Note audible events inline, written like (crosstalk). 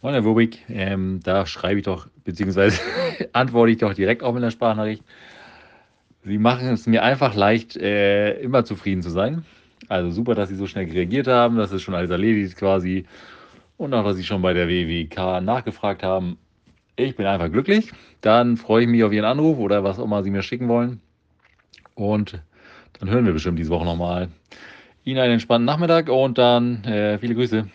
Moin, Herr Wubik. Ähm, da schreibe ich doch, beziehungsweise (laughs) antworte ich doch direkt auch mit einer Sprachnachricht. Sie machen es mir einfach leicht, äh, immer zufrieden zu sein. Also super, dass Sie so schnell reagiert haben. Das ist schon alles erledigt quasi. Und auch, dass Sie schon bei der WWK nachgefragt haben. Ich bin einfach glücklich. Dann freue ich mich auf Ihren Anruf oder was auch immer Sie mir schicken wollen. Und dann hören wir bestimmt diese Woche nochmal. Ihnen einen entspannten Nachmittag und dann äh, viele Grüße.